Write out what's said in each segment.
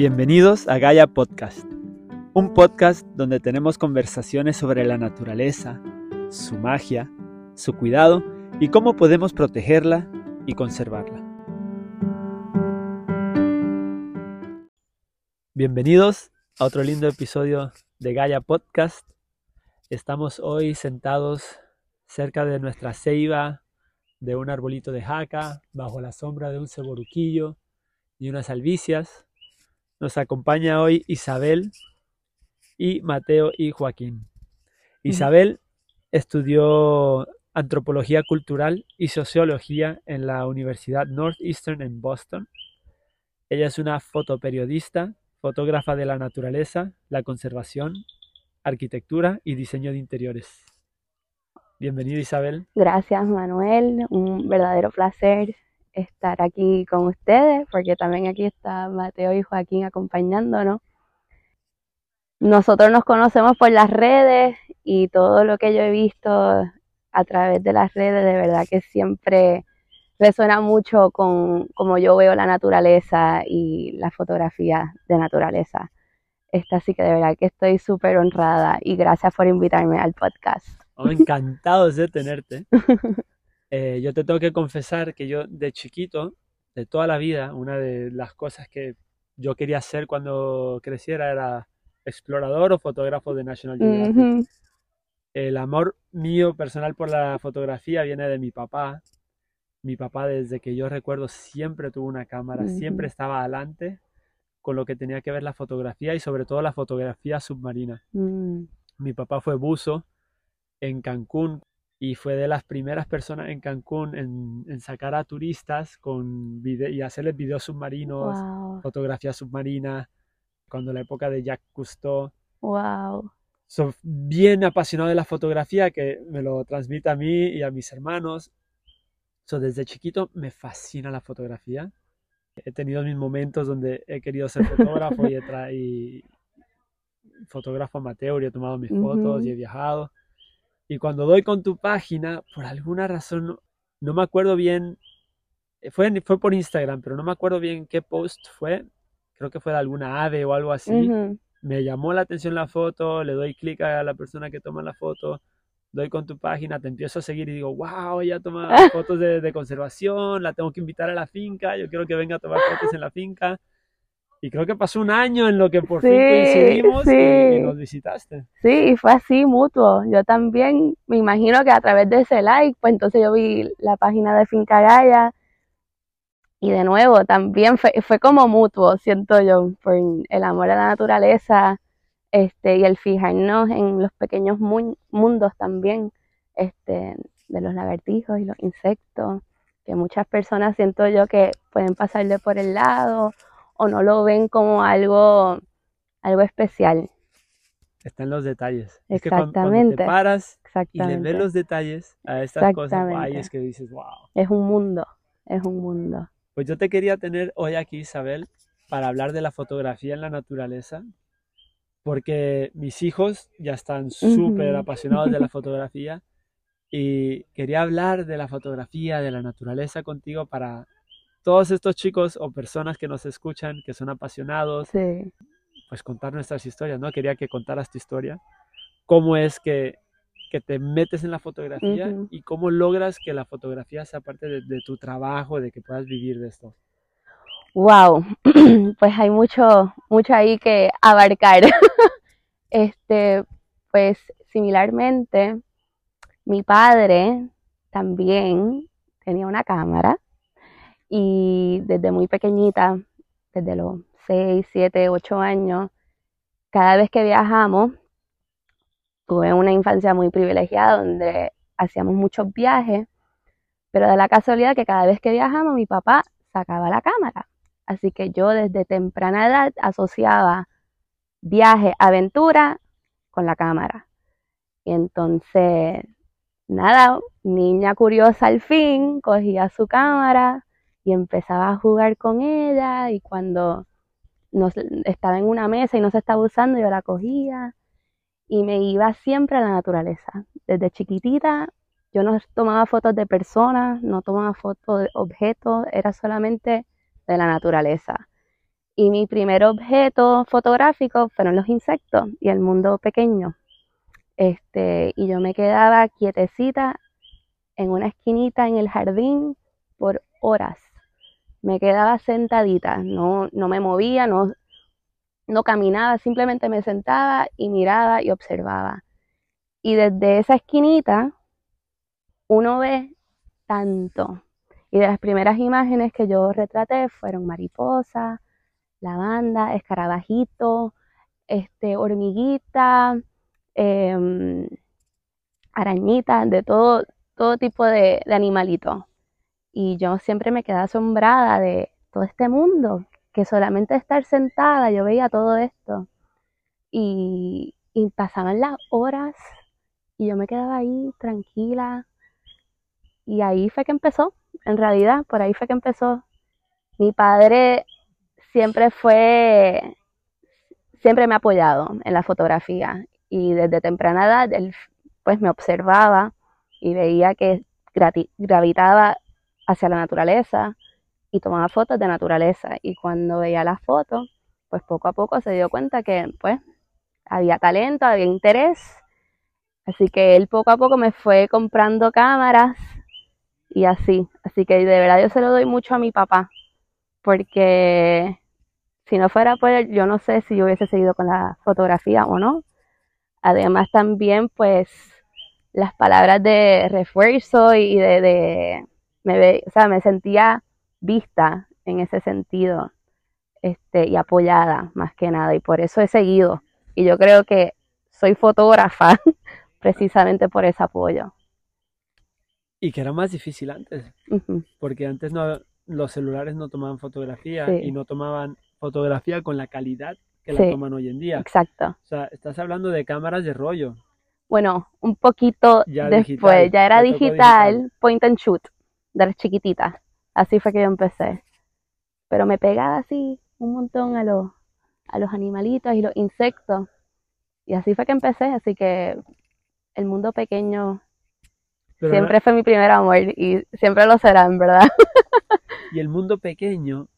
Bienvenidos a Gaia Podcast, un podcast donde tenemos conversaciones sobre la naturaleza, su magia, su cuidado y cómo podemos protegerla y conservarla. Bienvenidos a otro lindo episodio de Gaia Podcast. Estamos hoy sentados cerca de nuestra ceiba, de un arbolito de jaca, bajo la sombra de un ceboruquillo y unas albicias. Nos acompaña hoy Isabel y Mateo y Joaquín. Isabel estudió antropología cultural y sociología en la Universidad Northeastern en Boston. Ella es una fotoperiodista, fotógrafa de la naturaleza, la conservación, arquitectura y diseño de interiores. Bienvenida Isabel. Gracias Manuel, un verdadero placer estar aquí con ustedes, porque también aquí está Mateo y Joaquín acompañándonos. Nosotros nos conocemos por las redes y todo lo que yo he visto a través de las redes, de verdad que siempre resuena mucho con cómo yo veo la naturaleza y la fotografía de naturaleza. Esta sí que de verdad que estoy súper honrada y gracias por invitarme al podcast. Oh, encantados de tenerte. Eh, yo te tengo que confesar que yo de chiquito, de toda la vida, una de las cosas que yo quería hacer cuando creciera era explorador o fotógrafo de National Geographic. El amor mío personal por la fotografía viene de mi papá. Mi papá desde que yo recuerdo siempre tuvo una cámara, siempre estaba adelante con lo que tenía que ver la fotografía y sobre todo la fotografía submarina. Mm. Mi papá fue buzo en Cancún y fue de las primeras personas en Cancún en, sacar a turistas con y hacerles videos submarinos, fotografía submarina, cuando la época de Jacques Cousteau. Wow. Soy bien apasionado de la fotografía que me lo transmite a mí y a mis hermanos. So, desde chiquito me fascina la fotografía. He tenido mis momentos donde he querido ser fotógrafo y, he y fotógrafo amateur y he tomado mis fotos y he viajado y cuando doy con tu página, por alguna razón, no, me acuerdo bien, eh, fue, fue por Instagram, pero no me acuerdo bien qué post fue, creo que fue de alguna ave o algo así. Me llamó la atención la foto, le doy clic a la persona que toma la foto, doy con tu página, te empiezo a seguir y digo, wow, ya toma fotos de, de, conservación, la tengo que invitar a la finca, yo quiero que venga a tomar fotos en la finca. Y creo que pasó un año en lo que por fin coincidimos Y, nos visitaste. Sí, y fue así mutuo. Yo también me imagino que a través de ese like, pues entonces yo vi la página de Finca Gaya. Y de nuevo, también fue, fue como mutuo, siento yo, por el amor a la naturaleza este, y el fijarnos en los pequeños mundos también, este, de los lagartijos y los insectos, que muchas personas siento yo que pueden pasarle por el lado o no lo ven como algo, algo especial. Está en los detalles. Exactamente. Es que cuando, te paras y le ves los detalles a estas cosas, es que dices, wow. Es un mundo, es un mundo. Pues yo te quería tener hoy aquí, Isabel, para hablar de la fotografía en la naturaleza, porque mis hijos ya están súper apasionados de la fotografía y quería hablar de la fotografía, de la naturaleza contigo para todos estos chicos o personas que nos escuchan, que son apasionados, pues contar nuestras historias, ¿no? Quería que contaras tu historia, cómo es que, te metes en la fotografía y cómo logras que la fotografía sea parte de, tu trabajo, de que puedas vivir de esto. Wow, pues hay mucho, mucho ahí que abarcar. este, pues similarmente, mi padre también tenía una cámara y desde muy pequeñita, desde los 6, 7, 8 años, cada vez que viajamos, tuve una infancia muy privilegiada donde hacíamos muchos viajes, pero de la casualidad que cada vez que viajamos mi papá sacaba la cámara. Así que yo desde temprana edad asociaba viaje, aventura con la cámara. Y entonces, nada, niña curiosa al fin, cogía su cámara, y empezaba a jugar con ella y cuando nos, estaba en una mesa y no se estaba usando yo la cogía y me iba siempre a la naturaleza. Desde chiquitita yo no tomaba fotos de personas, no tomaba fotos de objetos, era solamente de la naturaleza. Y mi primer objeto fotográfico fueron los insectos y el mundo pequeño. Este, y yo me quedaba quietecita en una esquinita en el jardín por horas. Me quedaba sentadita, no, no me movía, no, no caminaba, simplemente me sentaba y miraba y observaba. Y desde esa esquinita uno ve tanto. Y de las primeras imágenes que yo retraté fueron mariposas, lavanda, escarabajito, este, hormiguita, eh, arañita, de todo, todo tipo de, de animalitos. Y yo siempre me quedé asombrada de todo este mundo, que solamente estar sentada yo veía todo esto. Y, y pasaban las horas y yo me quedaba ahí tranquila. Y ahí fue que empezó, en realidad, por ahí fue que empezó. Mi padre siempre fue, siempre me ha apoyado en la fotografía y desde temprana edad él pues me observaba y veía que gravitaba hacia la naturaleza y tomaba fotos de naturaleza. Y cuando veía las fotos pues poco a poco se dio cuenta que pues había talento, había interés. Así que él poco a poco me fue comprando cámaras y así, así que de verdad yo se lo doy mucho a mi papá porque si no fuera por él, yo no sé si yo hubiese seguido con la fotografía o no. Además también, pues, las palabras de refuerzo y de, de me, o sea, me sentía vista en ese sentido este, y apoyada más que nada. Y por eso he seguido. Y yo creo que soy fotógrafa precisamente por ese apoyo. Y que era más difícil antes, porque antes no, los celulares no tomaban fotografía Sí. y no tomaban fotografía con la calidad que la Sí. toman hoy en día. Exacto. O sea, estás hablando de cámaras de rollo. Bueno, un poquito Ya después, digital, ya era digital. point and shoot, de las chiquititas. Así fue que yo empecé. Pero me pegaba así un montón a los, a los animalitos y los insectos. Y así fue que empecé, así que el mundo pequeño Pero siempre fue mi primer amor y siempre lo será, en verdad. Y el mundo pequeño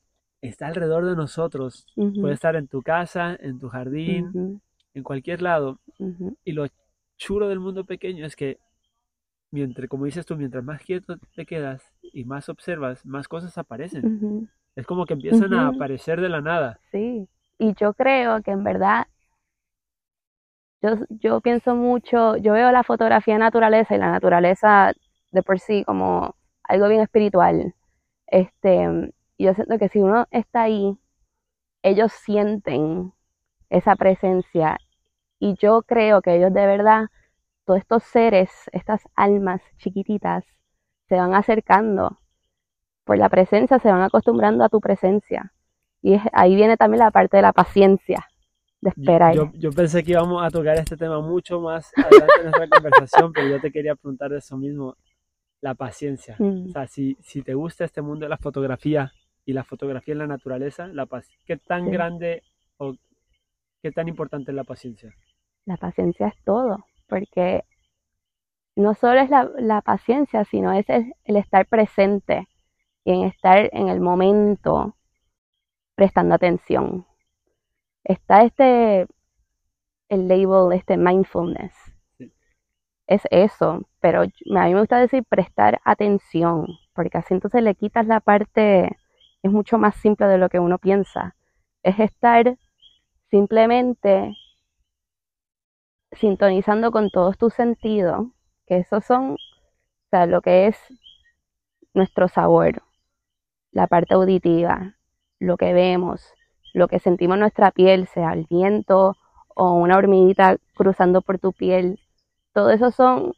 está alrededor de nosotros. Puede estar en tu casa, en tu jardín, en cualquier lado. Y lo chulo del mundo pequeño es que, mientras, como dices tú, mientras más quieto te quedas y más observas, más cosas aparecen. Es como que empiezan a aparecer de la nada. Sí, y yo creo que en verdad, yo, yo pienso mucho, yo veo la fotografía de naturaleza y la naturaleza de por sí como algo bien espiritual. Este, y yo siento que si uno está ahí, ellos sienten esa presencia y yo creo que ellos de verdad, todos estos seres, estas almas chiquititas, se van acercando por la presencia, se van acostumbrando a tu presencia. Y es- ahí viene también la parte de la paciencia, de esperar. Yo, yo pensé que íbamos a tocar este tema mucho más adelante en nuestra conversación, pero yo te quería preguntar de eso mismo, la paciencia. Mm, O sea, si, si te gusta este mundo de la fotografía y la fotografía en la naturaleza, la ¿qué tan Sí. grande o qué tan importante es la paciencia? La paciencia es todo, porque no solo es la, la paciencia, sino es el, el estar presente y en estar en el momento prestando atención. Está este, el label, este mindfulness. Sí. Es eso, pero a mí me gusta decir prestar atención, porque así entonces le quitas la parte, es mucho más simple de lo que uno piensa. Es estar simplemente sintonizando con todos tus sentidos, que esos son, o sea, lo que es nuestro sabor, la parte auditiva, lo que vemos, lo que sentimos en nuestra piel, sea el viento o una hormiguita cruzando por tu piel. Todo eso son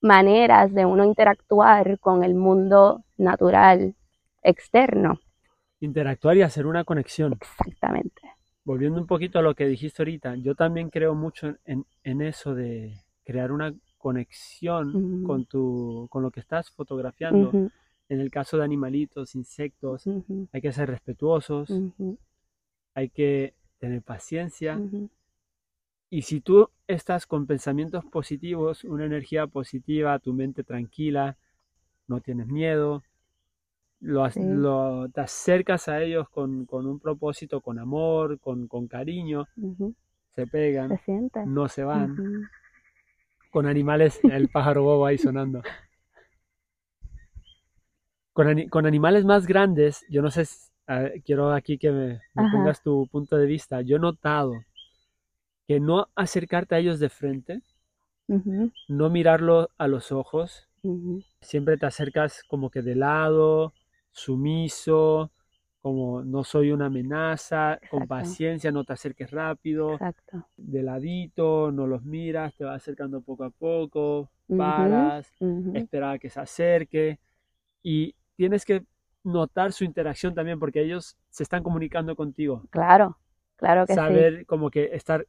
maneras de uno interactuar con el mundo natural externo. Interactuar y hacer una conexión. Exactamente. Volviendo un poquito a lo que dijiste ahorita, yo también creo mucho en, en eso de crear una conexión con tu, con lo que estás fotografiando. En el caso de animalitos, insectos, hay que ser respetuosos, hay que tener paciencia. Y si tú estás con pensamientos positivos, una energía positiva, tu mente tranquila, no tienes miedo, lo, Sí. lo- te acercas a ellos con, con un propósito, con amor, con, con cariño, se Se pegan, no se van. Con animales, el pájaro bobo ahí sonando. Con, con animales más grandes, yo no sé, ver, quiero aquí que me, pongas tu punto de vista. Yo he notado que no acercarte a ellos de frente, no mirarlo a los ojos, siempre te acercas como que de lado, sumiso, como no soy una amenaza, con paciencia, no te acerques rápido, Exacto. de ladito, no los miras, te vas acercando poco a poco, paras, ujú. esperar a que se acerque y tienes que notar su interacción también porque ellos se están comunicando contigo. Claro, claro que sí. Saber como que estar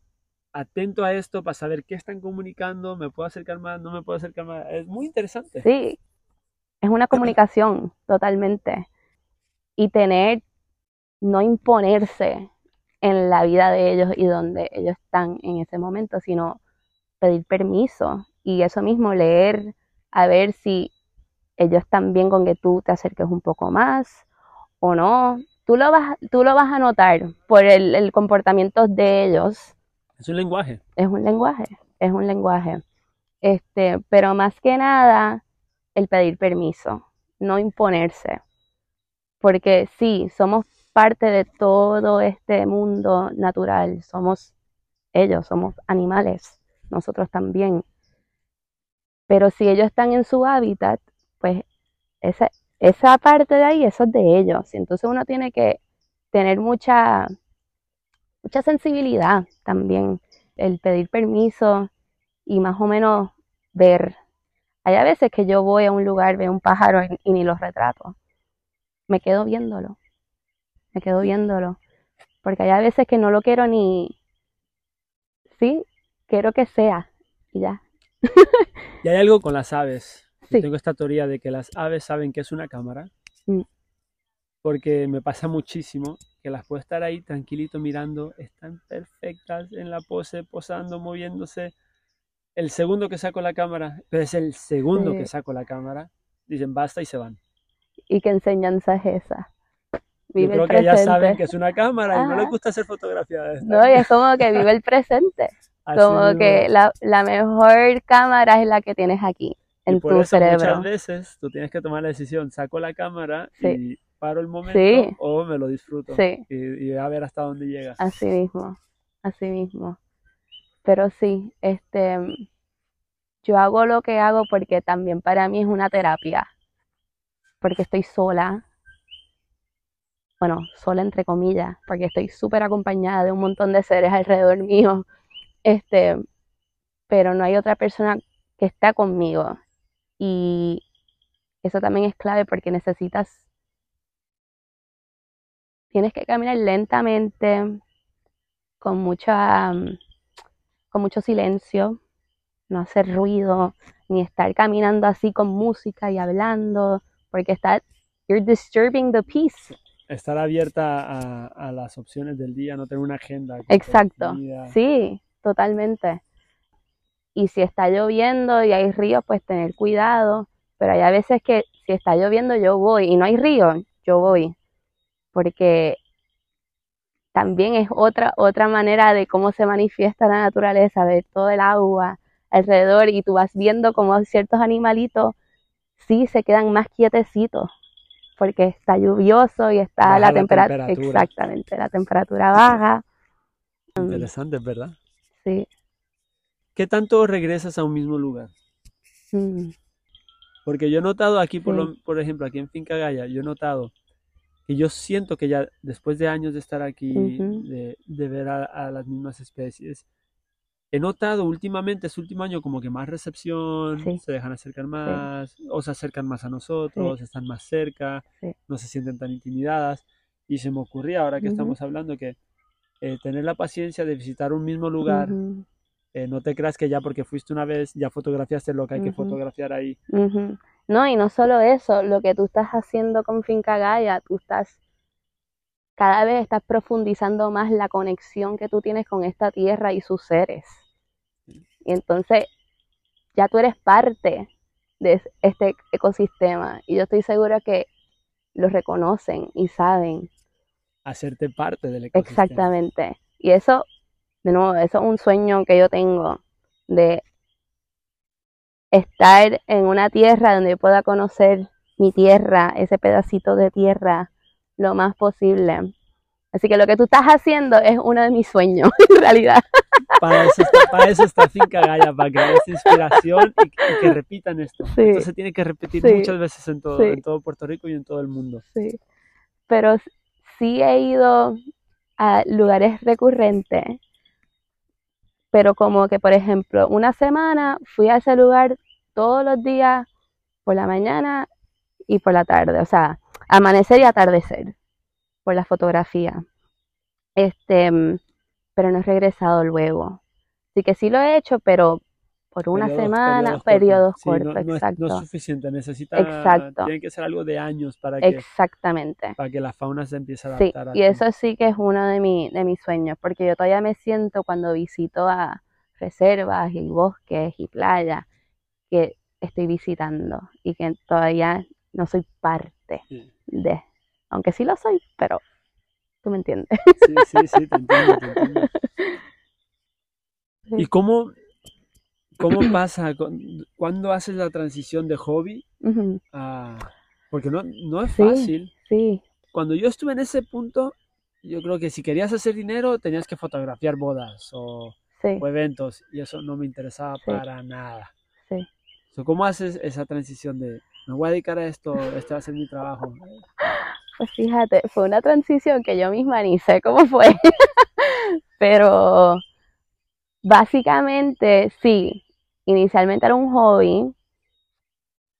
atento a esto para saber qué están comunicando, me puedo acercar más, no me puedo acercar más. Es muy interesante. Sí, es una comunicación totalmente. Y tener, no imponerse en la vida de ellos y donde ellos están en ese momento, sino pedir permiso. Y eso mismo, leer, a ver si ellos están bien con que tú te acerques un poco más o no. Tú lo vas, tú lo vas a notar por el, el comportamiento de ellos Es un lenguaje. es un lenguaje, es un lenguaje. Este, pero más que nada, el pedir permiso, no imponerse. Porque sí, somos parte de todo este mundo natural, somos ellos, somos animales, nosotros también. Pero si ellos están en su hábitat, pues esa, esa parte de ahí, eso es de ellos. Entonces uno tiene que tener mucha, mucha sensibilidad también el pedir permiso y más o menos ver. Hay a veces que yo voy a un lugar, veo un pájaro y, ni lo retrato. Me quedo viéndolo. Me quedo viéndolo. Porque hay a veces que no lo quiero ni... Sí, quiero que sea. Y ya. Y hay algo con las aves. Yo Sí. tengo esta teoría de que las aves saben que es una cámara. Mm. Porque me pasa muchísimo que las puedo estar ahí tranquilito mirando, están perfectas en la pose, posando, moviéndose. El segundo que saco la cámara, pero es el segundo Sí. que saco la cámara, dicen basta y se van. ¿Y qué enseñanza es esa? Yo Vive creo el que ya saben que es una cámara y no les gusta hacer fotografías. No, y es como que vive el presente. Así Como que la, la mejor cámara es la que tienes aquí, Y en por tu eso cerebro. muchas veces tú tienes que tomar la decisión, saco la cámara Sí. y paro el momento Sí. o me lo disfruto Sí. y, y a ver hasta dónde llega. Así mismo, así mismo. Pero sí, este, yo hago lo que hago porque también para mí es una terapia, porque estoy sola, bueno, sola entre comillas, porque estoy súper acompañada de un montón de seres alrededor mío, este, pero no hay otra persona que está conmigo. Y eso también es clave porque necesitas, tienes que caminar lentamente, con mucha, con mucho silencio, no hacer ruido, ni estar caminando así con música y hablando, porque está, you're disturbing the peace. Estar abierta a, a las opciones del día, no tener una agenda. Exacto, sí, totalmente. Y si está lloviendo y hay ríos, pues tener cuidado, pero hay a veces que si está lloviendo yo voy y no hay río, yo voy, porque también es otra, otra manera de cómo se manifiesta la naturaleza, ver todo el agua alrededor y tú vas viendo como ciertos animalitos sí se quedan más quietecitos porque está lluvioso y está Baja la, la temperatura, temperatura. exactamente, la temperatura baja. Interesante, ¿verdad? Sí. ¿Qué tanto regresas a un mismo lugar? Mm, Porque yo he notado aquí, por, Sí. lo- por ejemplo, aquí en Finca Gaya, yo he notado que yo siento que ya después de años de estar aquí, Ujú. de, de ver a, a las mismas especies, he notado últimamente, este último año, como que más recepción, Sí. se dejan acercar más, o se acercan más a nosotros, están más cerca, Sí. no se sienten tan intimidadas. Y se me ocurría, ahora que Ujú. estamos hablando, que eh, tener la paciencia de visitar un mismo lugar, ujú, eh, no te creas que ya porque fuiste una vez, ya fotografiaste lo que hay que fotografiar ahí. No, y no solo eso, lo que tú estás haciendo con Finca Gaia, tú estás, cada vez estás profundizando más la conexión que tú tienes con esta tierra y sus seres. Y entonces ya tú eres parte de es- este ecosistema. Y yo estoy segura que lo reconocen y saben. Hacerte parte del ecosistema. Exactamente. Y eso, de nuevo, eso es un sueño que yo tengo de estar en una tierra donde pueda conocer mi tierra, ese pedacito de tierra, lo más posible. Así que lo que tú estás haciendo es uno de mis sueños, en realidad. Para eso está, para eso está Finca Gaya, para crear esta inspiración y, y que repitan esto. Sí. Esto se tiene que repetir Sí. muchas veces en todo, Sí. en todo Puerto Rico y en todo el mundo. Sí. Pero sí he ido a lugares recurrentes. Pero como que, por ejemplo, una semana fui a ese lugar todos los días por la mañana y por la tarde. O sea, amanecer y atardecer por la fotografía. Este, mm, pero no he regresado luego. Así que sí lo he hecho, pero por una Periodos- semana, periodos cortos. Sí, no, no es, exacto. no es suficiente, necesita, Exacto. tiene que ser algo de años para que, Exactamente. para que la fauna se empiece a Sí, adaptar. a y eso sí que es uno de, mi, de mis sueños, porque yo todavía me siento cuando visito a reservas y bosques y playas que estoy visitando y que todavía no soy parte de, aunque sí lo soy, pero tú me entiendes. Sí, sí, sí, te entiendo, te entiendo. Sí. ¿Y cómo, cómo pasa? cu- ¿Cuándo haces la transición de hobby a...? Porque no, no es Sí. fácil. Sí, Cuando yo estuve en ese punto, yo creo que si querías hacer dinero tenías que fotografiar bodas o, sí, o eventos y eso no me interesaba para nada. ¿Cómo haces esa transición de me voy a dedicar a esto, este va a ser mi trabajo? Pues fíjate, fue una transición que yo misma ni sé cómo fue, pero básicamente sí, inicialmente era un hobby,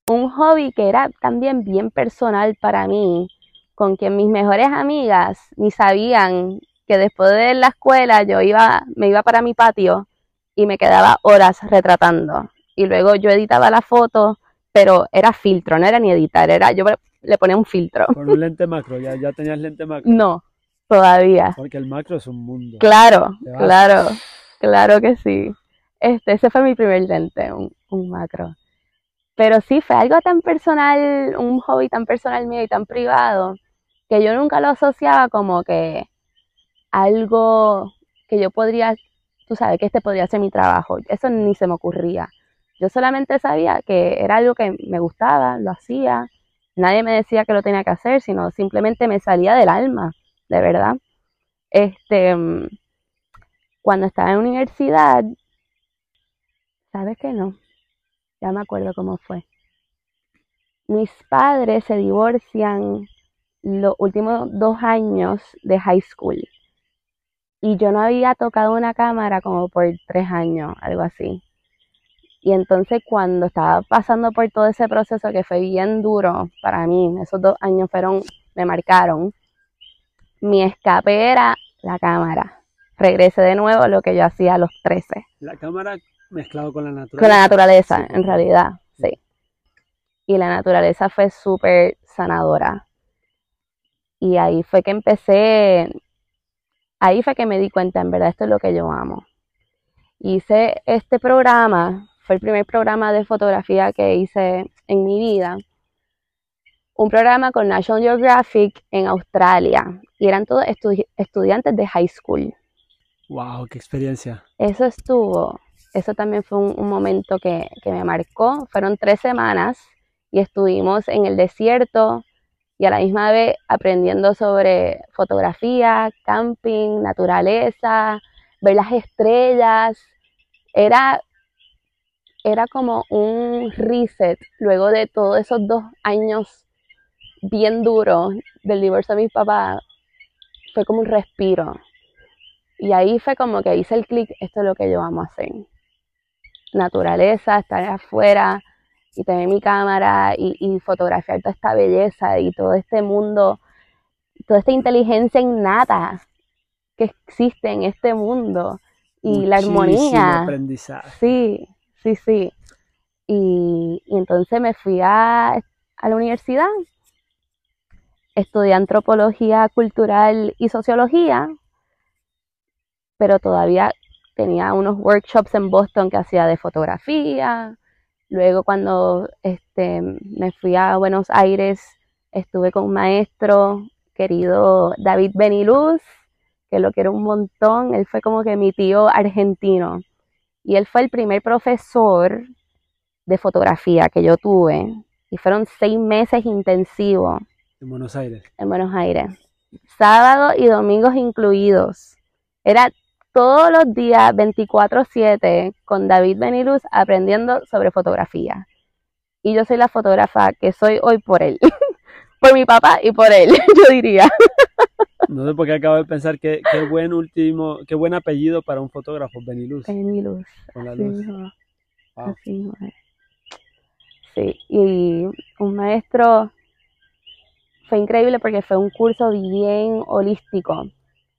un hobby que era también bien personal para mí, con quien mis mejores amigas ni sabían que después de la escuela yo iba, me iba para mi patio y me quedaba horas retratando. Y luego yo editaba la foto, pero era filtro, no era ni editar, era yo le ponía un filtro. Con un lente macro, ya, ya tenías lente macro. No, todavía. Porque el macro es un mundo. Claro, claro, claro que sí. Este, ese fue mi primer lente, un, un macro. Pero sí, fue algo tan personal, un hobby tan personal mío y tan privado, que yo nunca lo asociaba como que algo que yo podría, tú sabes, que este podría ser mi trabajo. Eso ni se me ocurría. Yo solamente sabía que era algo que me gustaba, lo hacía. Nadie me decía que lo tenía que hacer, sino simplemente me salía del alma, de verdad. Este, mm, cuando estaba en universidad, ¿sabes qué no? Ya me acuerdo cómo fue. Mis padres se divorcian los últimos dos años de high school. Y yo no había tocado una cámara como por tres años, algo así. Y entonces cuando estaba pasando por todo ese proceso que fue bien duro para mí, esos dos años fueron, me marcaron, mi escape era la cámara. Regresé de nuevo a lo que yo hacía a los 13, La cámara mezclado con la naturaleza. con la naturaleza, Sí. en realidad, sí. Y la naturaleza fue súper sanadora. Y ahí fue que empecé, ahí fue que me di cuenta, en verdad, esto es lo que yo amo. Hice este programa, fue el primer programa de fotografía que hice en mi vida. Un programa con National Geographic en Australia. Y eran todos estu- estudiantes de high school. Wow, qué experiencia. Eso estuvo, eso también fue un, un momento que, que me marcó. Fueron tres semanas y estuvimos en el desierto y a la misma vez aprendiendo sobre fotografía, camping, naturaleza, ver las estrellas. Era, era como un reset luego de todos esos dos años bien duros del divorcio de mi papá. Fue como un respiro. Y ahí fue como que hice el clic, esto es lo que yo amo hacer. Naturaleza, estar afuera y tener mi cámara y, y fotografiar toda esta belleza y todo este mundo, toda esta inteligencia innata que existe en este mundo y la armonía. aprendizaje. Sí, sí, sí. Y, entonces me fui a, a la universidad, estudié antropología cultural y sociología, pero todavía tenía unos workshops en Boston que hacía de fotografía. Luego cuando este, me fui a Buenos Aires, estuve con un maestro querido David Beniluz, que lo quiero un montón. Él fue como que mi tío argentino. Y él fue el primer profesor de fotografía que yo tuve. Y fueron seis meses intensivos. En Buenos Aires. En Buenos Aires. Sábado y domingos incluidos. Era todos los días 24/7 con David Beniluz aprendiendo sobre fotografía. Y yo soy la fotógrafa que soy hoy por él. por mi papá y por él, yo diría. No sé por qué acabo de pensar que qué buen último, qué buen apellido para un fotógrafo, Beniluz. Beniluz. Con la así luz. mismo, Wow. así mismo es. Sí, y un maestro fue increíble porque fue un curso bien holístico.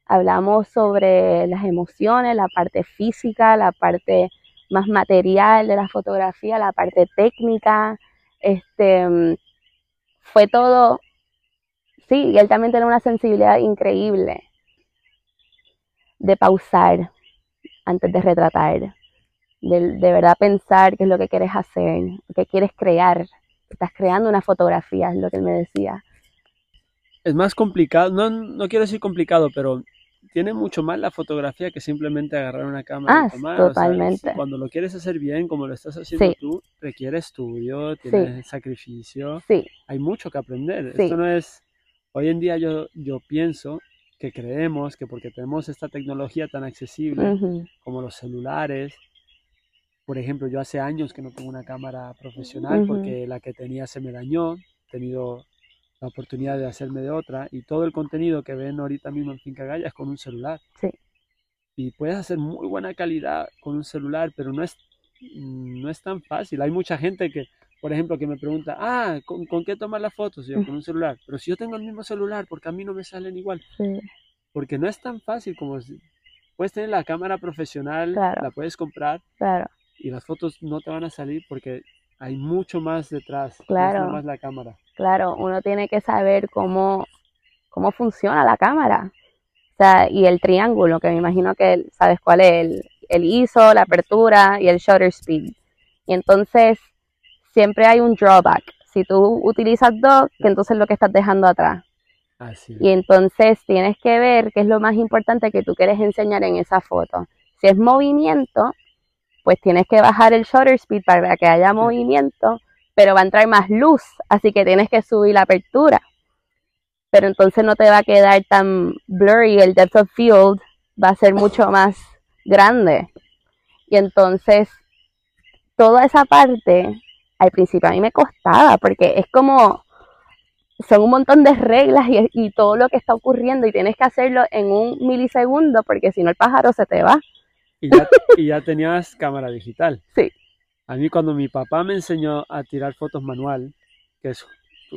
Hablamos sobre las emociones, la parte física, la parte más material de la fotografía, la parte técnica. Este fue todo, sí, y él también tiene una sensibilidad increíble de pausar antes de retratar, de, de verdad pensar qué es lo que quieres hacer, qué quieres crear. Estás creando una fotografía, es lo que él me decía. Es más complicado, no, no quiero decir complicado, pero tiene mucho más la fotografía que simplemente agarrar una cámara Ah, y tomar. O sea, totalmente. cuando lo quieres hacer bien, como lo estás haciendo Sí. tú, requiere estudio, tiene sacrificio, Sí, hay mucho que aprender. Sí. Esto no es, hoy en día yo, yo pienso que creemos que porque tenemos esta tecnología tan accesible, como los celulares. Por ejemplo, yo hace años que no tengo una cámara profesional porque la que tenía se me dañó. He tenido la oportunidad de hacerme de otra y todo el contenido que ven ahorita mismo en Finca Gaya es con un celular. Sí. Y puedes hacer muy buena calidad con un celular, pero no es, no es tan fácil. Hay mucha gente que, por ejemplo, que me pregunta, ah, ¿con, con qué tomar las fotos? Yo, con un celular. Pero si yo tengo el mismo celular, porque a mí no me salen igual sí, porque no es tan fácil como si- puedes tener la cámara profesional, Claro. la puedes comprar claro, y las fotos no te van a salir porque hay mucho más detrás, no es Claro. nada más la cámara. claro. Uno tiene que saber cómo, cómo funciona la cámara. O sea, y el triángulo, que me imagino que sabes cuál es, el, el ISO, la apertura y el shutter speed. Y entonces siempre hay un drawback. Si tú utilizas dos, que entonces es lo que estás dejando atrás. Así. Y entonces tienes que ver qué es lo más importante que tú quieres enseñar en esa foto. Si es movimiento, pues tienes que bajar el shutter speed para que haya movimiento, pero va a entrar más luz, así que tienes que subir la apertura. Pero entonces no te va a quedar tan blurry, el depth of field va a ser mucho más grande. Y entonces, toda esa parte, al principio a mí me costaba, porque es como, son un montón de reglas y, y todo lo que está ocurriendo y tienes que hacerlo en un milisegundo porque si no el pájaro se te va. Y ya, y ya tenías cámara digital. Sí. A mí cuando mi papá me enseñó a tirar fotos manual, que es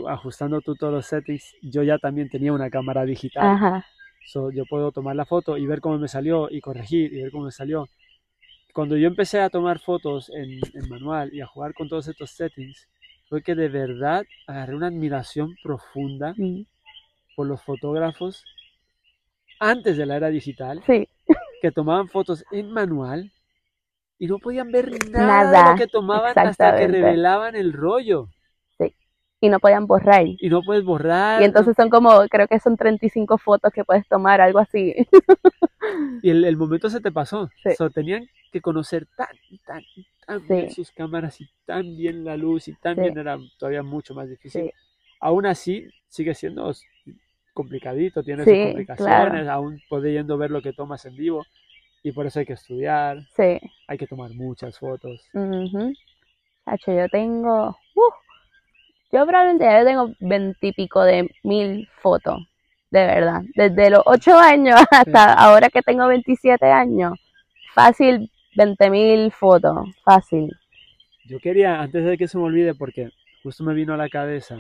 ajustando tú todos los settings, yo ya también tenía una cámara digital. Ajá, So, yo puedo tomar la foto y ver cómo me salió y corregir y ver cómo me salió. Cuando yo empecé a tomar fotos en, en manual y a jugar con todos estos settings, fue que de verdad agarré una admiración profunda mm, por los fotógrafos antes de la era digital sí, que tomaban fotos en manual y no podían ver nada, de Nada, lo que tomaban hasta que revelaban el rollo y no podían borrar. y no puedes borrar Y entonces son como, creo que son 35 fotos que puedes tomar, algo así. y el, el momento se te pasó. Sí. So, tenían que conocer tan, tan, tan bien Sí. sus cámaras y tan bien la luz y tan Sí. bien era todavía mucho más difícil. Aún así, sigue siendo complicadito, tiene sus complicaciones, claro. aún pudiendo ver lo que tomas en vivo y por eso hay que estudiar, Sí. hay que tomar muchas fotos. ujú. Chacho, yo tengo, uh, yo probablemente ya tengo veintipico de mil fotos, de verdad. Desde los 8 años hasta ahora que tengo 27 años, fácil 20 mil fotos, fácil. Yo quería, antes de que se me olvide, porque justo me vino a la cabeza,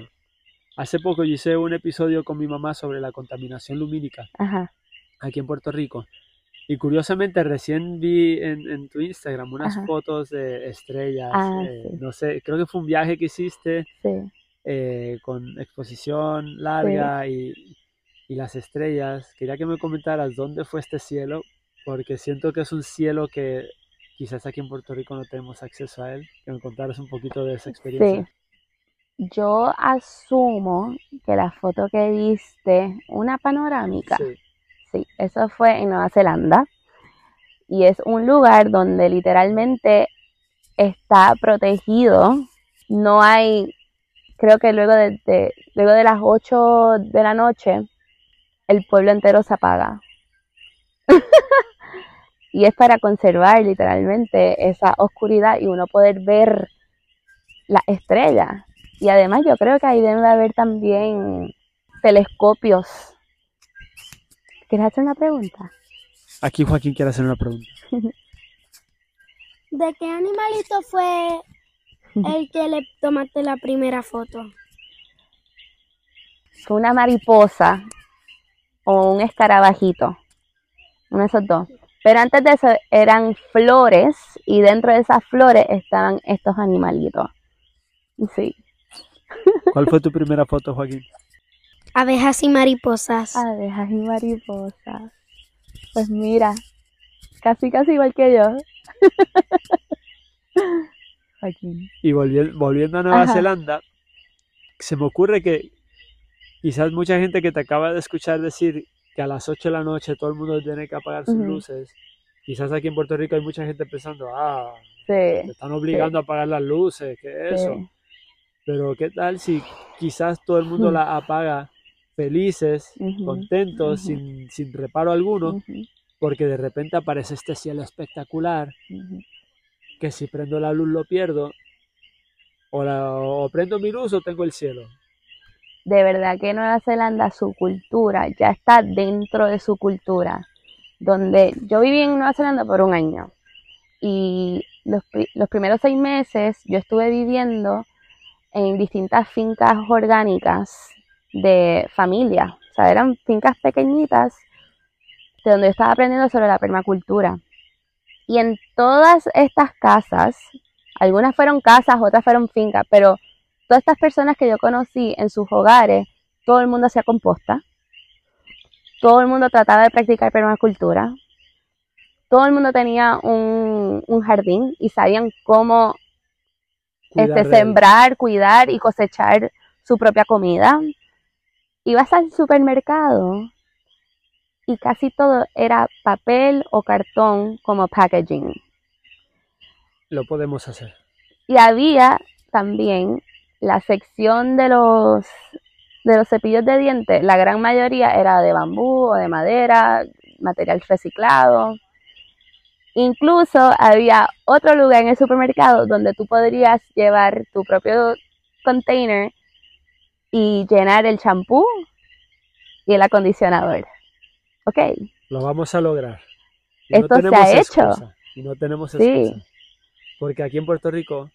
hace poco yo hice un episodio con mi mamá sobre la contaminación lumínica. Ajá, aquí en Puerto Rico. Y curiosamente recién vi en, en tu Instagram unas Ajá. fotos de estrellas. Ah, eh, sí. No sé, creo que fue un viaje que hiciste sí, eh, con exposición larga y, y las estrellas. Quería que me comentaras dónde fue este cielo, porque siento que es un cielo que quizás aquí en Puerto Rico no tenemos acceso a él. Que me contaras un poquito de esa experiencia. Yo asumo que la foto que viste, una panorámica, Sí. sí, eso fue en Nueva Zelanda. Y es un lugar donde literalmente está protegido. No hay, creo que luego de, de- luego de las 8 de la noche, el pueblo entero se apaga. y es para conservar literalmente esa oscuridad y uno poder ver las estrellas. Y además yo creo que ahí deben de haber también telescopios. ¿Quieres hacer una pregunta? Aquí Joaquín quiere hacer una pregunta. ¿De qué animalito fue el que le tomaste la primera foto? Fue una mariposa o un escarabajito. Uno de esos dos. Pero antes de eso eran flores y dentro de esas flores estaban estos animalitos. Sí. ¿Cuál fue tu primera foto, Joaquín? Abejas y mariposas. Abejas y mariposas. Pues mira, casi casi igual que yo. Y volvi- volviendo a Nueva Ajá. Zelanda, se me ocurre que quizás mucha gente que te acaba de escuchar decir que a las 8 de la noche todo el mundo tiene que apagar sus luces. Quizás aquí en Puerto Rico hay mucha gente pensando, ah, Sí. te están obligando a apagar las luces, ¿qué es eso? Pero ¿qué tal si quizás todo el mundo la apaga felices, contentos, sin, sin reparo alguno, porque de repente aparece este cielo espectacular. Que si prendo la luz lo pierdo, o, la- o prendo mi luz o tengo el cielo. de verdad que Nueva Zelanda, su cultura ya está dentro de su cultura. Donde yo viví en Nueva Zelanda por un año y los, los primeros seis meses yo estuve viviendo en distintas fincas orgánicas de familia. O sea, eran fincas pequeñitas de donde yo estaba aprendiendo sobre la permacultura. Y en todas estas casas, algunas fueron casas, otras fueron fincas, pero todas estas personas que yo conocí en sus hogares, todo el mundo hacía composta, todo el mundo trataba de practicar permacultura, todo el mundo tenía un, un jardín y sabían cómo este, sembrar, cuidar y cosechar su propia comida. Ibas al supermercado y casi todo era papel o cartón como packaging. Lo podemos hacer. Y había también la sección de los de los cepillos de dientes, la gran mayoría era de bambú o de madera, material reciclado. Incluso había otro lugar en el supermercado donde tú podrías llevar tu propio container y llenar el champú y el acondicionador. ¿Ok? Lo vamos a lograr. Esto se ha hecho. excusa, Y no tenemos Sí. excusa. Porque aquí en Puerto Rico,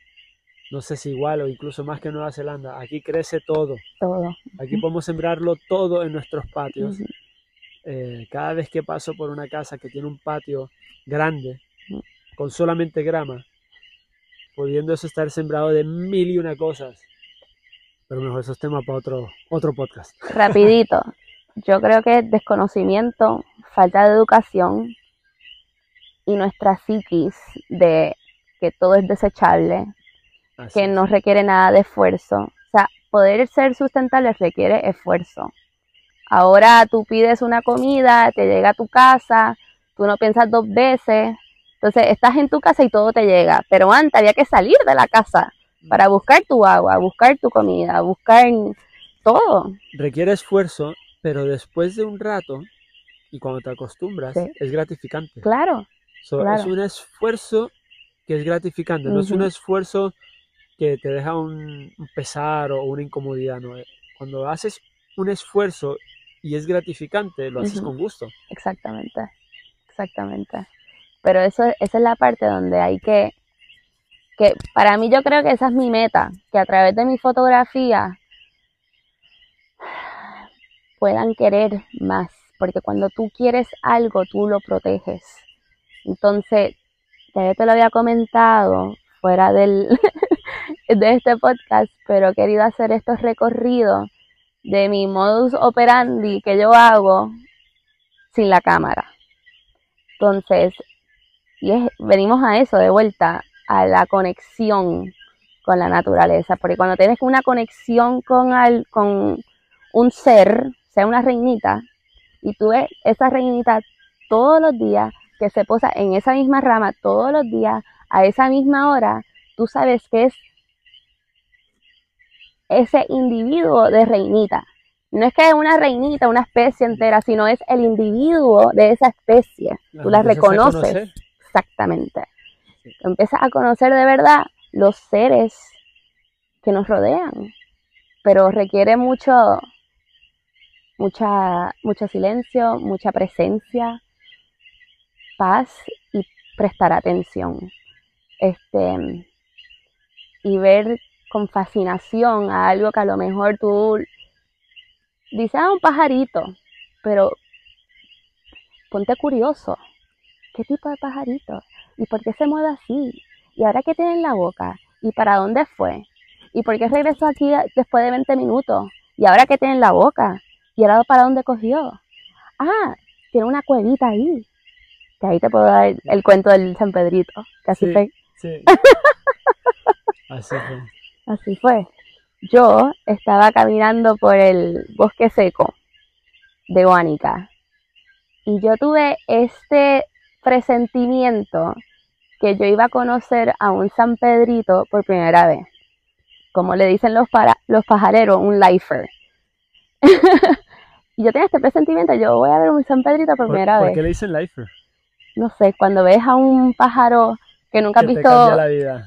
no sé si igual o incluso más que en Nueva Zelanda, aquí crece todo. Todo. Aquí podemos sembrarlo todo en nuestros patios. Eh, cada vez que paso por una casa que tiene un patio grande, con solamente grama, pudiendo eso estar sembrado de mil y una cosas. Pero mejor eso es tema para otro, otro podcast. Rapidito. Yo creo que es desconocimiento, falta de educación y nuestra psiquis de que todo es desechable, Así que es. no requiere nada de esfuerzo. O sea, poder ser sustentable requiere esfuerzo. Ahora tú pides una comida, te llega a tu casa, tú no piensas dos veces. Entonces estás en tu casa y todo te llega. Pero antes había que salir de la casa para buscar tu agua, buscar tu comida, buscar todo. Requiere esfuerzo, pero después de un rato, y cuando te acostumbras, Sí. es gratificante. Claro. So, claro. Es un esfuerzo que es gratificante, no es un esfuerzo que te deja un, un pesar o una incomodidad. ¿no? Cuando haces un esfuerzo y es gratificante, lo haces con gusto. Exactamente, exactamente. Pero eso, esa es la parte donde hay que, que para mí yo creo que esa es mi meta, que a través de mi fotografía puedan querer más, porque cuando tú quieres algo, tú lo proteges. Entonces, ya te lo había comentado fuera del, de este podcast, pero he querido hacer estos recorridos de mi modus operandi que yo hago sin la cámara. Entonces, y es- venimos a eso de vuelta, a la conexión con la naturaleza, porque cuando tienes una conexión con, al, con un ser, sea una reinita, y tú ves esa reinita todos los días, que se posa en esa misma rama todos los días, a esa misma hora, tú sabes que es ese individuo de reinita. No es que es una reinita, una especie entera, sino es el individuo de esa especie. Tú la reconoces. Exactamente. Empiezas a conocer de verdad los seres que nos rodean. Pero requiere mucho, mucha, mucho silencio, mucha presencia, paz y prestar atención. Este, y ver con fascinación a algo que a lo mejor tú dices, ah, un pajarito, pero ponte curioso. ¿Qué tipo de pajarito? ¿Y por qué se mueve así? ¿Y ahora qué tiene en la boca? ¿Y para dónde fue? ¿Y por qué regresó aquí después de 20 minutos? ¿Y ahora qué tiene en la boca? ¿Y ahora para dónde cogió? Ah, tiene una cuevita ahí. Que ahí te puedo dar el cuento del San Pedrito. Que así fue. Sí. así fue. Así fue. Yo estaba caminando por el bosque seco de Guánica y yo tuve este presentimiento que yo iba a conocer a un San Pedrito por primera vez. Como le dicen los, para, los pajareros, un lifer. y yo tenía este presentimiento, yo voy a ver un San Pedrito por, primera vez. ¿Por qué le dicen lifer? No sé, cuando ves a un pájaro que nunca has visto.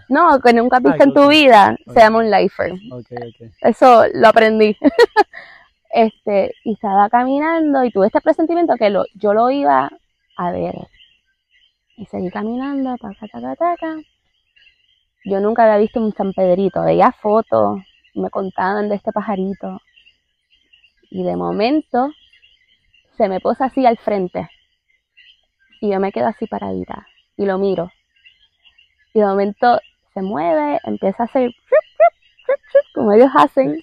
No, que nunca has visto en tu vida, se llama un lifer. Eso lo aprendí. este, y estaba caminando y tuve este presentimiento que lo, yo lo iba a ver. Y seguí caminando, taca, taca, taca. Yo nunca había visto un San Pedrito, veía fotos, me contaban de este pajarito. Y de momento se me posa así al frente. Y yo me quedo así paradita. Y lo miro y de momento se mueve, empieza a hacer como ellos hacen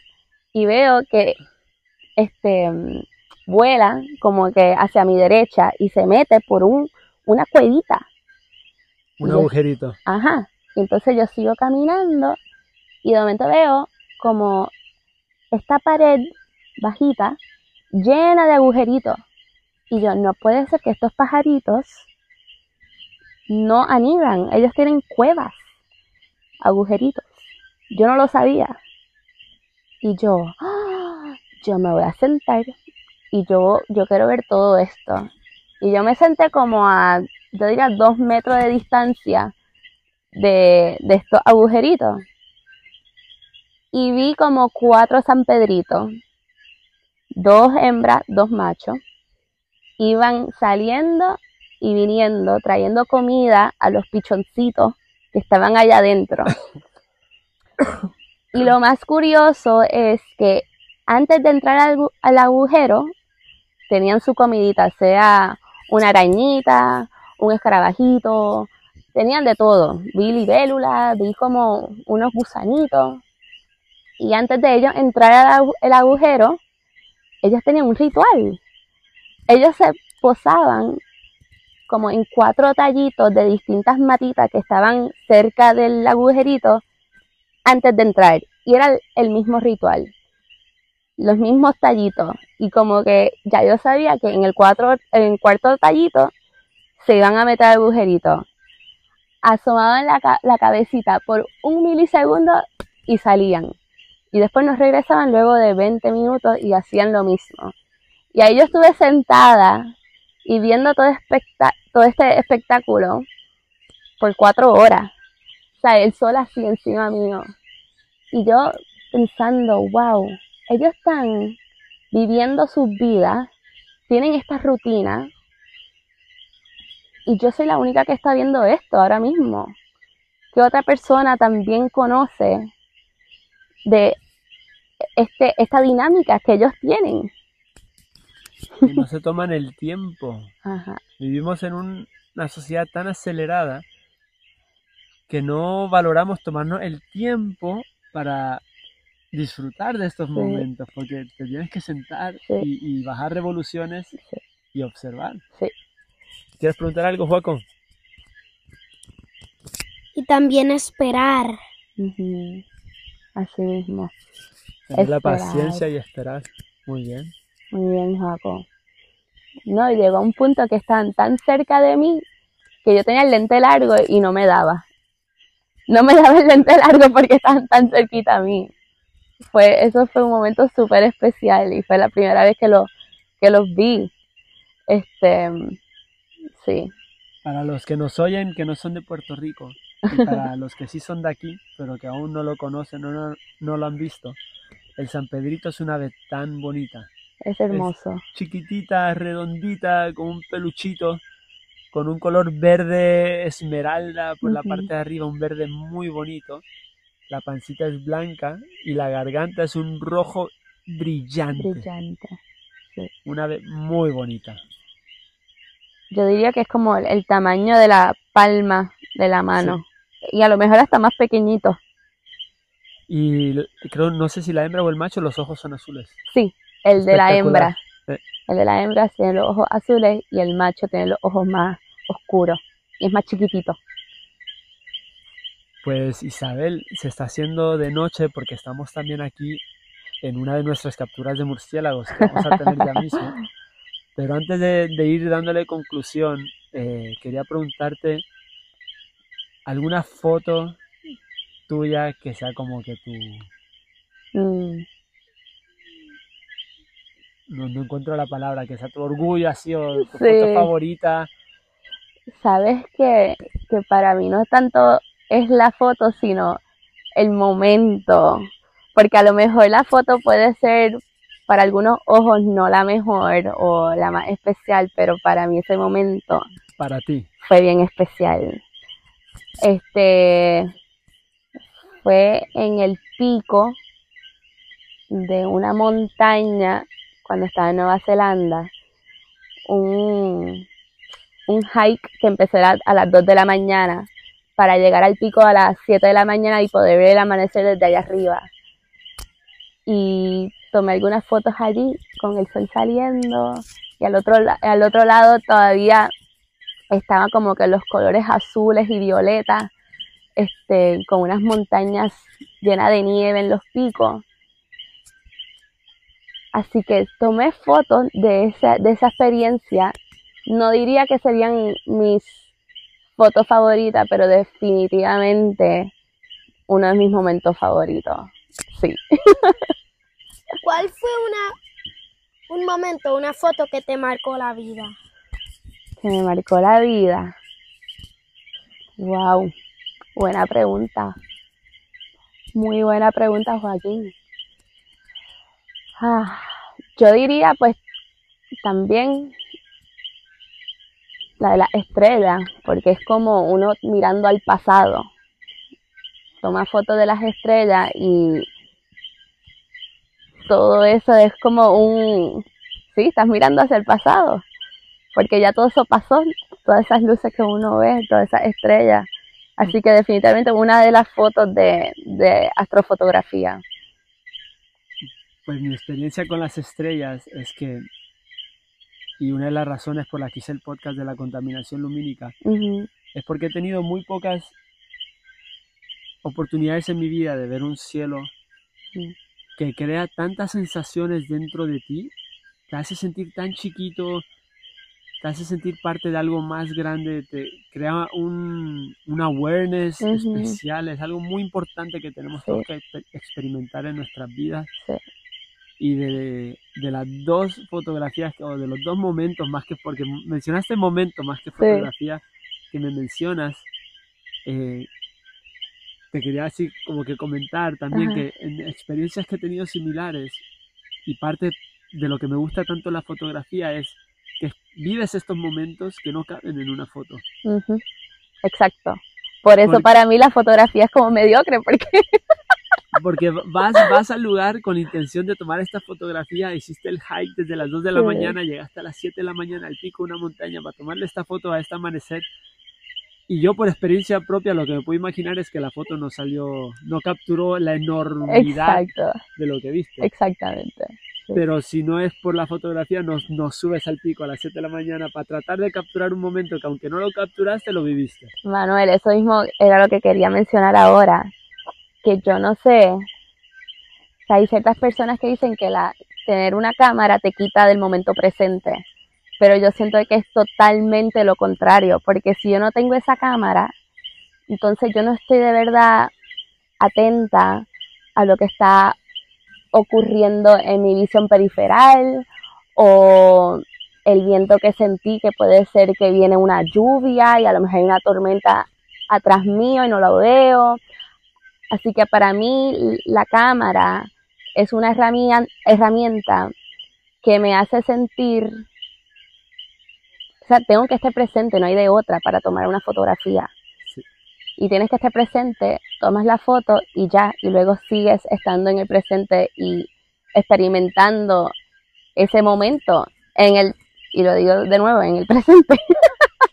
y veo que este vuela como que hacia mi derecha y se mete por un, una cuevita. Un agujerito. ajá. entonces yo sigo caminando y de momento veo como esta pared bajita llena de agujeritos. Y yo, no puede ser que estos pajaritos no anidan, ellos tienen cuevas, agujeritos. Yo no lo sabía. Y yo, ¡ah! yo me voy a sentar y yo, yo quiero ver todo esto. Y yo me senté como a, yo diría, dos metros de distancia de, de estos agujeritos. Y vi como cuatro San Pedritos, dos hembras, dos machos, iban saliendo y viniendo, trayendo comida a los pichoncitos que estaban allá adentro. Y lo más curioso es que antes de entrar al, agujero, tenían su comidita, sea una arañita, un escarabajito, tenían de todo. Vi libélulas, vi como unos gusanitos. Y antes de ellos entrar al agujero, ellos tenían un ritual. Ellos se posaban como en cuatro tallitos de distintas matitas que estaban cerca del agujerito antes de entrar. Y era el mismo ritual. Los mismos tallitos. Y como que ya yo sabía que en el, cuatro, cuarto tallito se iban a meter al agujerito. Asomaban la, la cabecita por un milisegundo y salían. Y después nos regresaban luego de 20 minutos y hacían lo mismo. Y ahí yo estuve sentada y viendo todo, todo este espectáculo por cuatro horas. O sea, el sol así encima mío. Y yo pensando, wow, ellos están viviendo sus vidas, tienen esta rutina, y yo soy la única que está viendo esto ahora mismo. ¿Qué otra persona también conoce de este, esta dinámica que ellos tienen? no se toman el tiempo. Vivimos en una sociedad tan acelerada que no valoramos tomarnos el tiempo para disfrutar de estos momentos, porque te tienes que sentar y, bajar revoluciones y observar. ¿Quieres preguntar algo, Joaco? Y también esperar. Ujú. Así mismo. Tener la paciencia y esperar. Muy bien. Muy bien, Jaco. No, y llegó un punto que estaban tan cerca de mí que yo tenía el lente largo y no me daba. No me daba el lente largo porque estaban tan cerquita a mí. Fue, eso fue un momento súper especial y fue la primera vez que, lo, que los vi. Este, sí, Para los que nos oyen, que no son de Puerto Rico, y para los que sí son de aquí, pero que aún no lo conocen o no, no lo han visto, el San Pedrito es una ave tan bonita. es hermoso. Chiquitita, redondita, con un peluchito, con un color verde esmeralda por la parte de arriba, un verde muy bonito. La pancita es blanca y la garganta es un rojo brillante. Brillante. Una ave muy bonita. Yo diría que es como el, el tamaño de la palma de la mano. Y a lo mejor hasta más pequeñito. Y creo, no sé si la hembra o el macho, los ojos son azules. Sí, el de la hembra. Sí. El de la hembra tiene los ojos azules y el macho tiene los ojos más oscuros. Y es más chiquitito. Pues Isabel, se está haciendo de noche porque estamos también aquí en una de nuestras capturas de murciélagos que vamos a tener ya mismo. Pero antes de, de ir dándole conclusión, eh, quería preguntarte alguna foto tuya que sea como que tu... Mm, No, no encuentro la palabra, que sea tu orgullo así o tu Sí. foto favorita. Sabes que, que para mí no tanto es la foto, sino el momento. Porque a lo mejor la foto puede ser para algunos ojos no la mejor o la más especial, pero para mí ese momento Para ti. fue bien especial. Este fue en el pico de una montaña cuando estaba en Nueva Zelanda. Un, un hike que empezó a, las 2 de la mañana para llegar al pico a las 7 de la mañana y poder ver el amanecer desde allá arriba. Y tomé algunas fotos allí con el sol saliendo y al otro, al otro lado todavía estaban como que los colores azules y violetas, este, con unas montañas llenas de nieve en los picos. Así que tomé fotos de esa, de esa experiencia. No diría que serían mis fotos favoritas, pero definitivamente uno de mis momentos favoritos. Sí. ¿Cuál fue una un momento, una foto que te marcó la vida? que me marcó la vida. Wow, buena pregunta. Muy buena pregunta, Joaquín. Ah, yo diría, pues, también la de la estrella, porque es como uno mirando al pasado. Toma fotos de las estrellas y todo eso es como un, sí, estás mirando hacia el pasado porque ya todo eso pasó, todas esas luces que uno ve, todas esas estrellas. Así que definitivamente una de las fotos de, de astrofotografía. Pues mi experiencia con las estrellas es que, y una de las razones por las que hice el podcast de la contaminación lumínica, es porque he tenido muy pocas oportunidades en mi vida de ver un cielo que crea tantas sensaciones dentro de ti, te hace sentir tan chiquito, te hace sentir parte de algo más grande, te crea un, un awareness especial, es algo muy importante que tenemos Sí. todos que exper- experimentar en nuestras vidas. Sí. Y de, de las dos fotografías, o de los dos momentos, más que porque mencionaste momento más que fotografía que me mencionas, eh, te quería así como que comentar también Ajá. que en experiencias que he tenido similares y parte de lo que me gusta tanto la fotografía es que vives estos momentos que no caben en una foto. Exacto. Por eso Porque- para mí la fotografía es como mediocre, porque Porque vas, vas al lugar con la intención de tomar esta fotografía, hiciste el hike desde las 2 de la Sí. mañana, llegaste a las 7 de la mañana al pico de una montaña para tomarle esta foto a este amanecer. Y yo por experiencia propia lo que me puedo imaginar es que la foto no salió, no capturó la enormidad exacto, de lo que viste. exactamente. Sí. Pero si no es por la fotografía, nos, nos subes al pico a las 7 de la mañana para tratar de capturar un momento que aunque no lo capturaste, lo viviste. Manuel, eso mismo era lo que quería mencionar ahora. que yo no sé, o sea, hay ciertas personas que dicen que la, tener una cámara te quita del momento presente, pero yo siento que es totalmente lo contrario, porque si yo no tengo esa cámara, entonces yo no estoy de verdad atenta a lo que está ocurriendo en mi visión periferal o el viento que sentí que puede ser que viene una lluvia y a lo mejor hay una tormenta atrás mío y no lo veo. Así que para mí la cámara es una herramienta, que me hace sentir, o sea, tengo que estar presente, no hay de otra para tomar una fotografía. Y tienes que estar presente, tomas la foto y ya, y luego sigues estando en el presente y experimentando ese momento en el, y lo digo de nuevo, en el presente.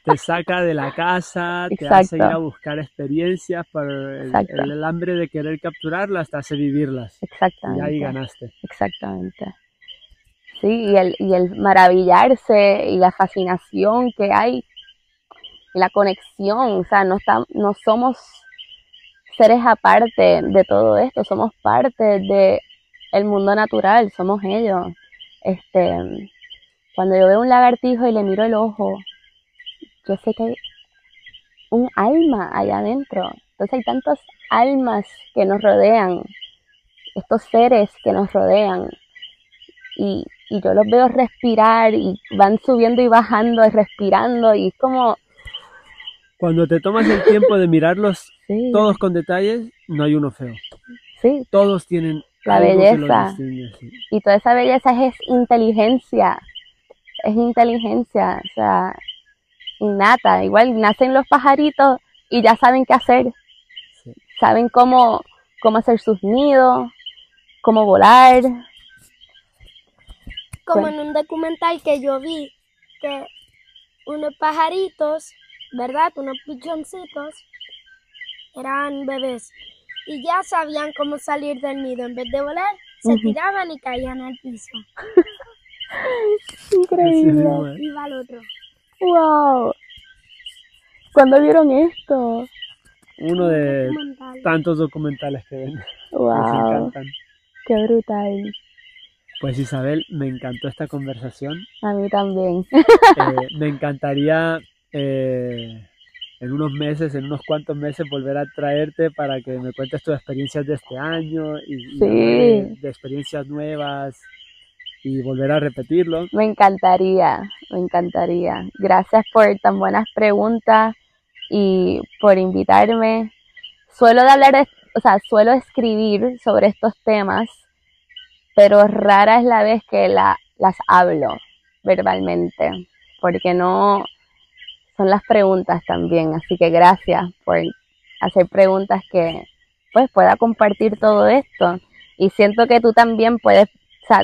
te saca de la casa, te hace ir a buscar experiencias, para el, hambre de querer capturarlas te hace vivirlas. Exactamente. Y ahí ganaste. Exactamente. Sí, y el, y el maravillarse y la fascinación que hay, la conexión, o sea, no, no somos seres aparte de todo esto, somos parte de el mundo natural, somos ellos. Este, cuando yo veo un lagartijo y le miro el ojo, yo sé que hay un alma allá adentro. Entonces hay tantas almas que nos rodean, estos seres que nos rodean. Y, yo los veo respirar y van subiendo y bajando y respirando y es como... Cuando te tomas el tiempo de mirarlos todos con detalles, no hay uno feo. Sí. Todos tienen la belleza. Y toda esa belleza es inteligencia. Es inteligencia. O sea, innata. Igual nacen los pajaritos y ya saben qué hacer. Saben cómo, cómo hacer sus nidos, cómo volar. Como en un documental que yo vi, que unos pajaritos, ¿verdad? Unos pichoncitos, eran bebés. Y ya sabían cómo salir del nido. En vez de volar, se tiraban y caían al piso. Increíble. Iba al otro. ¡Wow! ¿Cuándo vieron esto? Uno de tantos documentales que ven. ¡Wow! ¡Qué brutal! Pues Isabel, me encantó esta conversación. A mí también. Eh, me encantaría eh, en unos meses, en unos cuantos meses, volver a traerte para que me cuentes tus experiencias de este año y, de experiencias nuevas y volver a repetirlo. Me encantaría, me encantaría. Gracias por tan buenas preguntas y por invitarme. Suelo de hablar, o sea, suelo escribir sobre estos temas, pero rara es la vez que la, las hablo verbalmente, porque no son las preguntas también. Así que gracias por hacer preguntas que pues pueda compartir todo esto. Y siento que tú también puedes, o sea,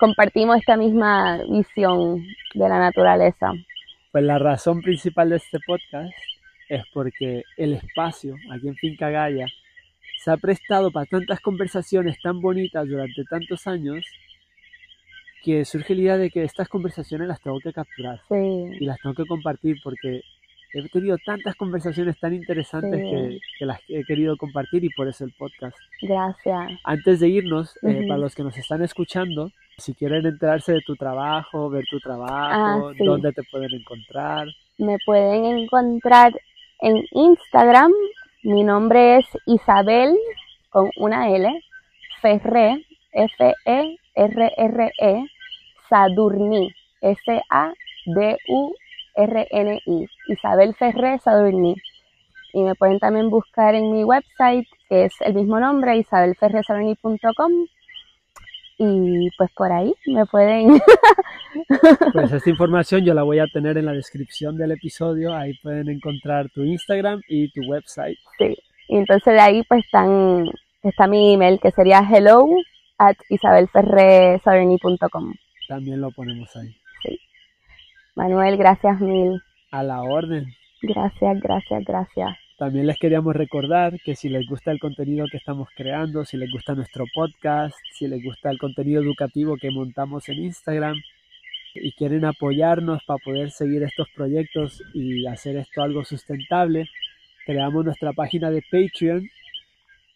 compartimos esta misma visión de la naturaleza. Pues la razón principal de este podcast es porque el espacio aquí en Finca Gaya se ha prestado para tantas conversaciones tan bonitas durante tantos años que surge la idea de que estas conversaciones las tengo que capturar y las tengo que compartir porque he tenido tantas conversaciones tan interesantes que, las he querido compartir y por eso el podcast. Gracias. Antes de irnos, eh, para los que nos están escuchando, si quieren enterarse de tu trabajo, ver tu trabajo, ah, dónde te pueden encontrar. Me pueden encontrar en Instagram. Mi nombre es Isabel con una L, Ferré, F-E-R-R-E, Sadurni, S-A-D-U R-N-I, Isabel Ferré Sadurní. Y me pueden también buscar en mi website, que es el mismo nombre, isabelferresadurní.com. Y pues por ahí me pueden... pues esta información yo la voy a tener en la descripción del episodio. Ahí pueden encontrar tu Instagram y tu website. Sí, y entonces de ahí pues están, está mi email que sería hello at isabelferresadurní.com. También lo ponemos ahí. Manuel, gracias mil. A la orden. Gracias, gracias, gracias. También les queríamos recordar que si les gusta el contenido que estamos creando, si les gusta nuestro podcast, si les gusta el contenido educativo que montamos en Instagram y quieren apoyarnos para poder seguir estos proyectos y hacer esto algo sustentable, creamos nuestra página de Patreon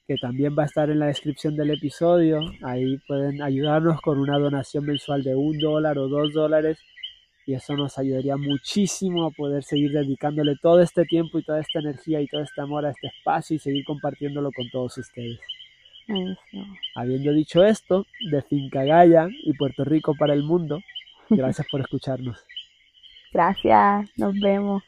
que también va a estar en la descripción del episodio. Ahí pueden ayudarnos con una donación mensual de un dólar o dos dólares y eso nos ayudaría muchísimo a poder seguir dedicándole todo este tiempo y toda esta energía y todo este amor a este espacio y seguir compartiéndolo con todos ustedes. Habiendo dicho esto, de Finca Gaya y Puerto Rico para el mundo, gracias por escucharnos. Gracias, nos vemos.